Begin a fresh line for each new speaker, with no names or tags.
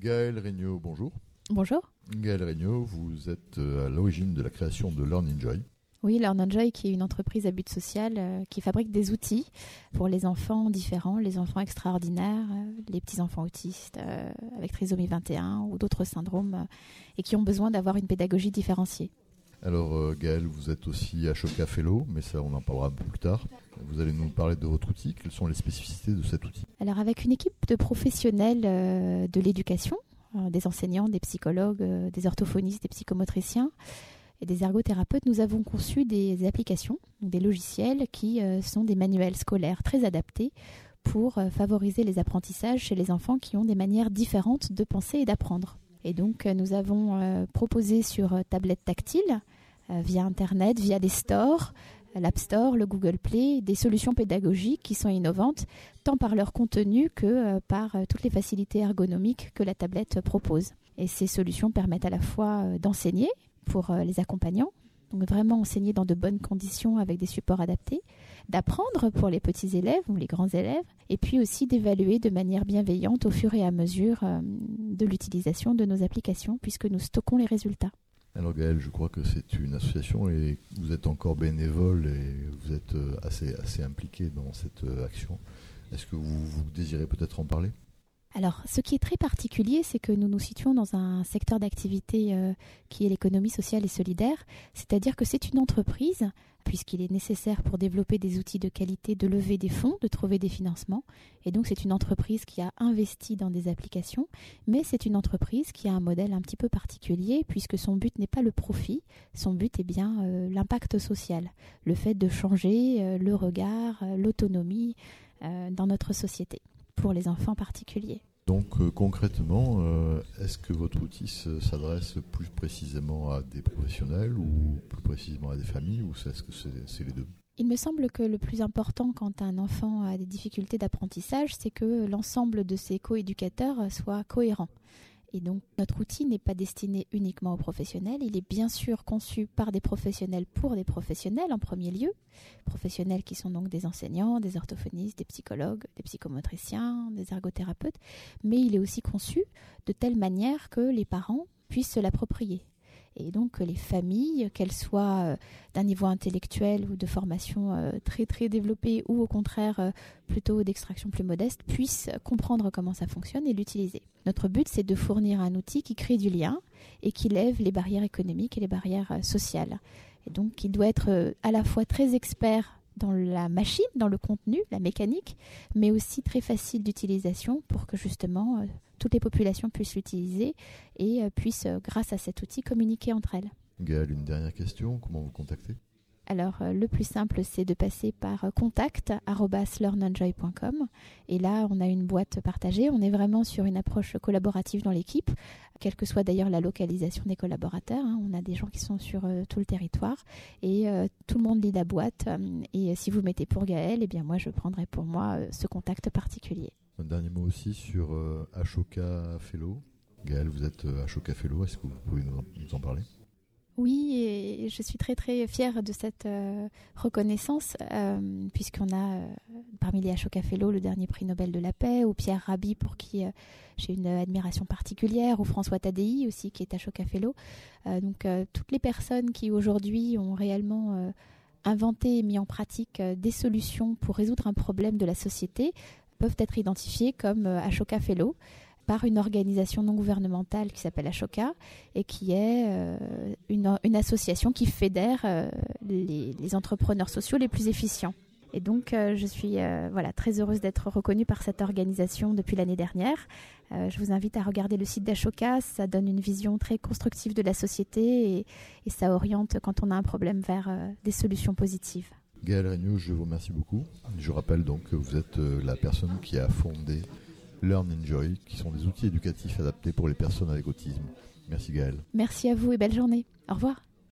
Gaël Regnault, bonjour.
Bonjour.
Gaël Regnault, vous êtes euh, à l'origine de la création de Learn Enjoy.
Oui, Learn Enjoy qui est une entreprise à but social euh, qui fabrique des outils pour les enfants différents, les enfants extraordinaires, euh, les petits-enfants autistes avec trisomie 21 ou d'autres syndromes et qui ont besoin d'avoir une pédagogie différenciée.
Alors Gaël, vous êtes aussi Ashoka Fellow, mais ça on en parlera plus tard. Vous allez nous parler de votre outil. Quelles sont les spécificités de cet outil?
Alors avec une équipe de professionnels de l'éducation, des enseignants, des psychologues, euh, des orthophonistes, des psychomotriciens et des ergothérapeutes, nous avons conçu des applications, des logiciels qui euh, sont des manuels scolaires très adaptés pour euh, favoriser les apprentissages chez les enfants qui ont des manières différentes de penser et d'apprendre. Et donc nous avons proposé sur tablette tactile, via Internet, via des stores, l'App Store, le Google Play, des solutions pédagogiques qui sont innovantes, tant par leur contenu que euh, par euh, toutes les facilités ergonomiques que la tablette propose. Et ces solutions permettent à la fois euh, d'enseigner pour les accompagnants, donc vraiment enseigner dans de bonnes conditions avec des supports adaptés, d'apprendre pour les petits élèves ou les grands élèves, et puis aussi d'évaluer de manière bienveillante au fur et à mesure de l'utilisation de nos applications puisque nous stockons les résultats.
Alors Gaël, je crois que c'est une association et vous êtes encore bénévole et vous êtes euh, assez, assez impliqué dans cette euh, action. Est-ce que vous, vous désirez peut-être en parler?
Alors, ce qui est très particulier, c'est que nous nous situons dans un secteur d'activité euh, qui est l'économie sociale et solidaire, c'est-à-dire que c'est une entreprise, puisqu'il est nécessaire pour développer des outils de qualité de lever des fonds, de trouver des financements, et donc c'est une entreprise qui a investi dans des applications, mais c'est une entreprise qui a un modèle un petit peu particulier, puisque son but n'est pas le profit, son but est bien euh, l'impact social, le fait de changer euh, le regard, l'autonomie dans notre société pour les enfants particuliers.
Donc euh, concrètement, euh, est-ce que votre outil s'adresse plus précisément à des professionnels ou plus précisément à des familles ou est-ce que c'est les deux?
Il me semble que le plus important quand un enfant a des difficultés d'apprentissage, c'est que l'ensemble de ses coéducateurs soit cohérent. Et donc notre outil n'est pas destiné uniquement aux professionnels, il est bien sûr conçu par des professionnels pour des professionnels en premier lieu, professionnels qui sont donc des enseignants, des orthophonistes, des psychologues, des psychomotriciens, des ergothérapeutes, mais il est aussi conçu de telle manière que les parents puissent se l'approprier. Et donc les familles, qu'elles soient euh, d'un niveau intellectuel ou de formation euh, très très développée ou au contraire euh, plutôt d'extraction plus modeste, puissent comprendre comment ça fonctionne et l'utiliser. Notre but, c'est de fournir un outil qui crée du lien et qui lève les barrières économiques et les barrières sociales. Et donc, il doit être à la fois très expert dans la machine, dans le contenu, la mécanique, mais aussi très facile d'utilisation pour que justement toutes les populations puissent l'utiliser et euh, puissent, euh, grâce à cet outil, communiquer entre elles.
Gaël, une dernière question, comment vous contactez?
Alors, euh, le plus simple, c'est de passer par contact.learnenjoy.com. Et là, on a une boîte partagée. On est vraiment sur une approche collaborative dans l'équipe, quelle que soit d'ailleurs la localisation des collaborateurs. Hein. On a des gens qui sont sur tout le territoire et tout le monde lit la boîte. et si vous mettez pour Gaël, eh bien moi, je prendrai pour moi ce contact particulier.
Un dernier mot aussi sur euh, Ashoka Fellow. Gaël, vous êtes euh, Ashoka Fellow, est-ce que vous pouvez nous en, parler?
Oui, et je suis très très fière de cette euh, reconnaissance, puisqu'on a parmi les Ashoka Fellow le dernier prix Nobel de la paix, ou Pierre Rabhi pour qui j'ai une admiration particulière, ou François Tadei aussi qui est Ashoka Fellow. donc toutes les personnes qui aujourd'hui ont réellement inventé et mis en pratique des solutions pour résoudre un problème de la société peuvent être identifiés comme euh, Ashoka Fellow par une organisation non gouvernementale qui s'appelle Ashoka et qui est euh, une, association qui fédère euh, les, entrepreneurs sociaux les plus efficients. Et donc, je suis voilà très heureuse d'être reconnue par cette organisation depuis l'année dernière. je vous invite à regarder le site d'Ashoka. Ça donne une vision très constructive de la société et, et ça oriente quand on a un problème vers des solutions positives.
Gaël Regnault, je vous remercie beaucoup. Je rappelle donc que vous êtes euh, la personne qui a fondé Learn Enjoy, qui sont des outils éducatifs adaptés pour les personnes avec autisme. Merci Gaël.
Merci à vous et belle journée. Au revoir.